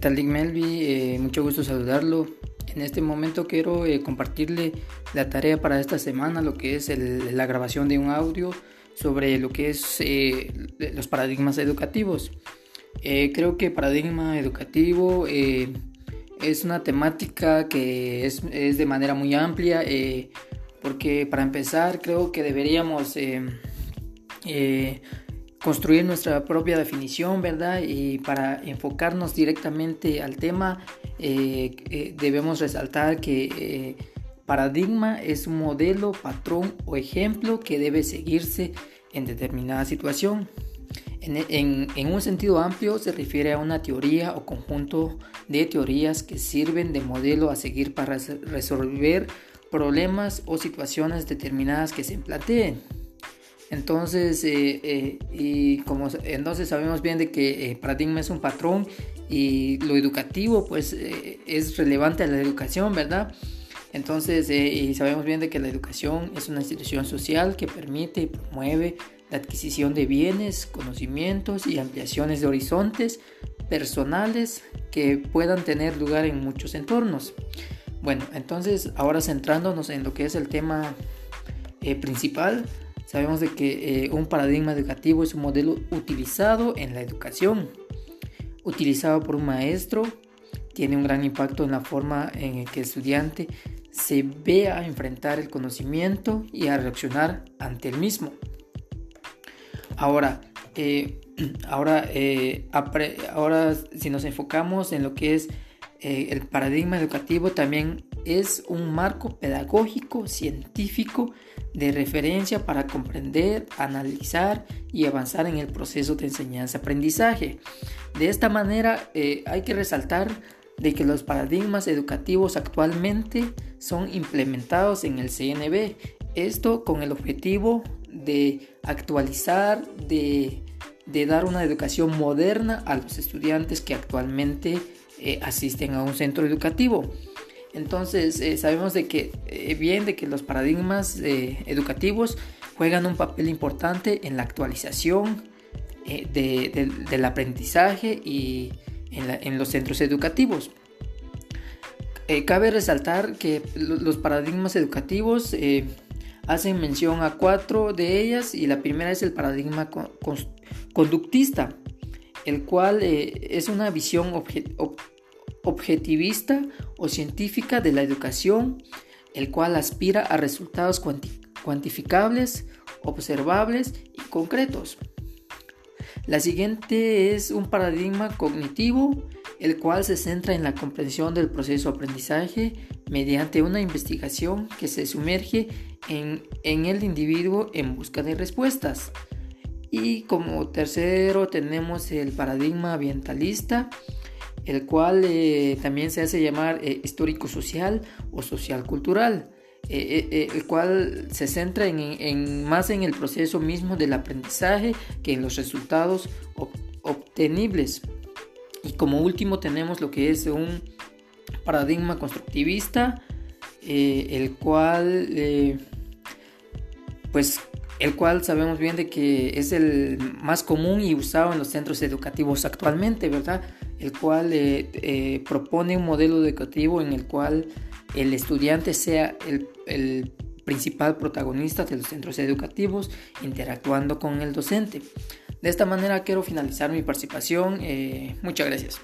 tal, Dick Melvi? Eh, mucho gusto saludarlo. En este momento quiero eh, compartirle la tarea para esta semana, lo que es la grabación de un audio sobre lo que es eh, los paradigmas educativos. creo que paradigma educativo es una temática que es, de manera muy amplia, porque para empezar creo que deberíamos construir nuestra propia definición, ¿verdad? Y para enfocarnos directamente al tema, eh, eh, debemos resaltar que eh, paradigma es un modelo, patrón o ejemplo que debe seguirse en determinada situación. En, en, un sentido amplio se refiere a una teoría o conjunto de teorías que sirven de modelo a seguir para resolver problemas o situaciones determinadas que se planteen. Entonces, eh, eh, y como entonces sabemos bien de que eh, paradigma es un patrón y lo educativo pues es relevante a la educación, ¿verdad? Entonces, y sabemos bien de que la educación es una institución social que permite y promueve la adquisición de bienes, conocimientos y ampliaciones de horizontes personales que puedan tener lugar en muchos entornos. Bueno, entonces ahora centrándonos en lo que es el tema principal, Sabemos de que eh, un paradigma educativo es un modelo utilizado en la educación, utilizado por un maestro, tiene un gran impacto en la forma en que el estudiante se ve a enfrentar el conocimiento y a reaccionar ante el mismo. Ahora, eh, ahora, eh, ahora si nos enfocamos en lo que es el paradigma educativo, también es un marco pedagógico, científico, de referencia para comprender, analizar y avanzar en el proceso de enseñanza-aprendizaje. De esta manera eh, hay que resaltar de que los paradigmas educativos actualmente son implementados en el CNB, esto con el objetivo de actualizar, de, dar una educación moderna a los estudiantes que actualmente eh, asisten a un centro educativo. Entonces eh, sabemos de que eh, bien de que los paradigmas eh, educativos juegan un papel importante en la actualización del aprendizaje y en, los centros educativos. cabe resaltar que los paradigmas educativos hacen mención a cuatro de ellas y la primera es el paradigma conductista, el cual es una visión objetivista o científica de la educación, el cual aspira a resultados cuantificables, observables y concretos. La siguiente es un paradigma cognitivo, el cual se centra en la comprensión del proceso de aprendizaje mediante una investigación que se sumerge en, en el individuo en busca de respuestas. Y como tercero tenemos el paradigma ambientalista, el cual eh, también se hace llamar eh, histórico-social o social-cultural, eh, el cual se centra en, más en el proceso mismo del aprendizaje que en los resultados obtenibles. Y como último tenemos lo que es un paradigma constructivista, el cual pues el cual sabemos bien de que es el más común y usado en los centros educativos actualmente, ¿verdad? El cual eh, eh, propone un modelo educativo en el cual el estudiante sea el, principal protagonista de los centros educativos, interactuando con el docente. De esta manera quiero finalizar mi participación. Eh, muchas gracias.